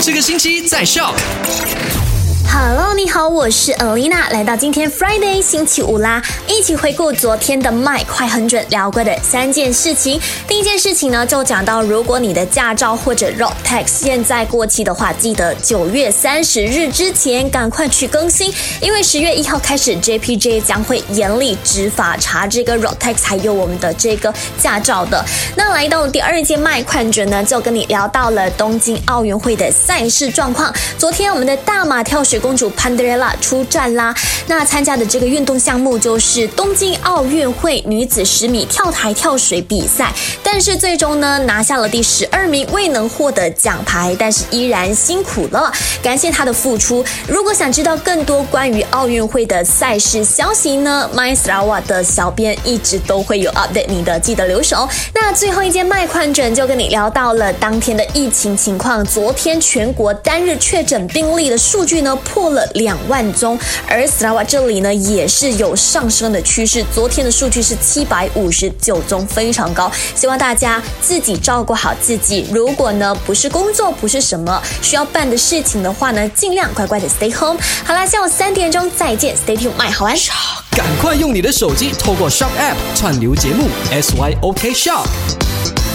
这个星期在笑。Hello，你好，我是 Alina，来到今天 Friday 星期五啦，一起回顾昨天的麦快很准聊过的三件事情。第一件事情呢，就讲到如果你的驾照或者 Road Tax 现在过期的话，记得九月三十日之前赶快去更新，因为十月一号开始 JPJ 将会严厉执法查这个 Road Tax 还有我们的这个驾照的。那来到第二件麦快很准呢，就跟你聊到了东京奥运会的赛事状况。昨天我们的大马跳水。公主潘德瑞拉出战啦！那参加的这个运动项目就是东京奥运会女子十米跳台跳水比赛，但是最终呢拿下了第十二名，未能获得奖牌，但是依然辛苦了，感谢他的付出。如果想知道更多关于奥运会的赛事消息呢，My s a w a 的小编一直都会有 update 你的，记得留守。那最后一件麦快准就跟你聊到了当天的疫情情况，昨天全国单日确诊病例的数据呢。破了两万宗，而斯拉瓦这里呢也是有上升的趋势。昨天的数据是七百五十九宗，非常高。希望大家自己照顾好自己。如果呢不是工作，不是什么需要办的事情的话呢，尽量乖乖的 stay home。好啦，下午三点钟再见，stay tuned，麦好玩。赶快用你的手机透过 Shop App 串流节目 SYOK Shop。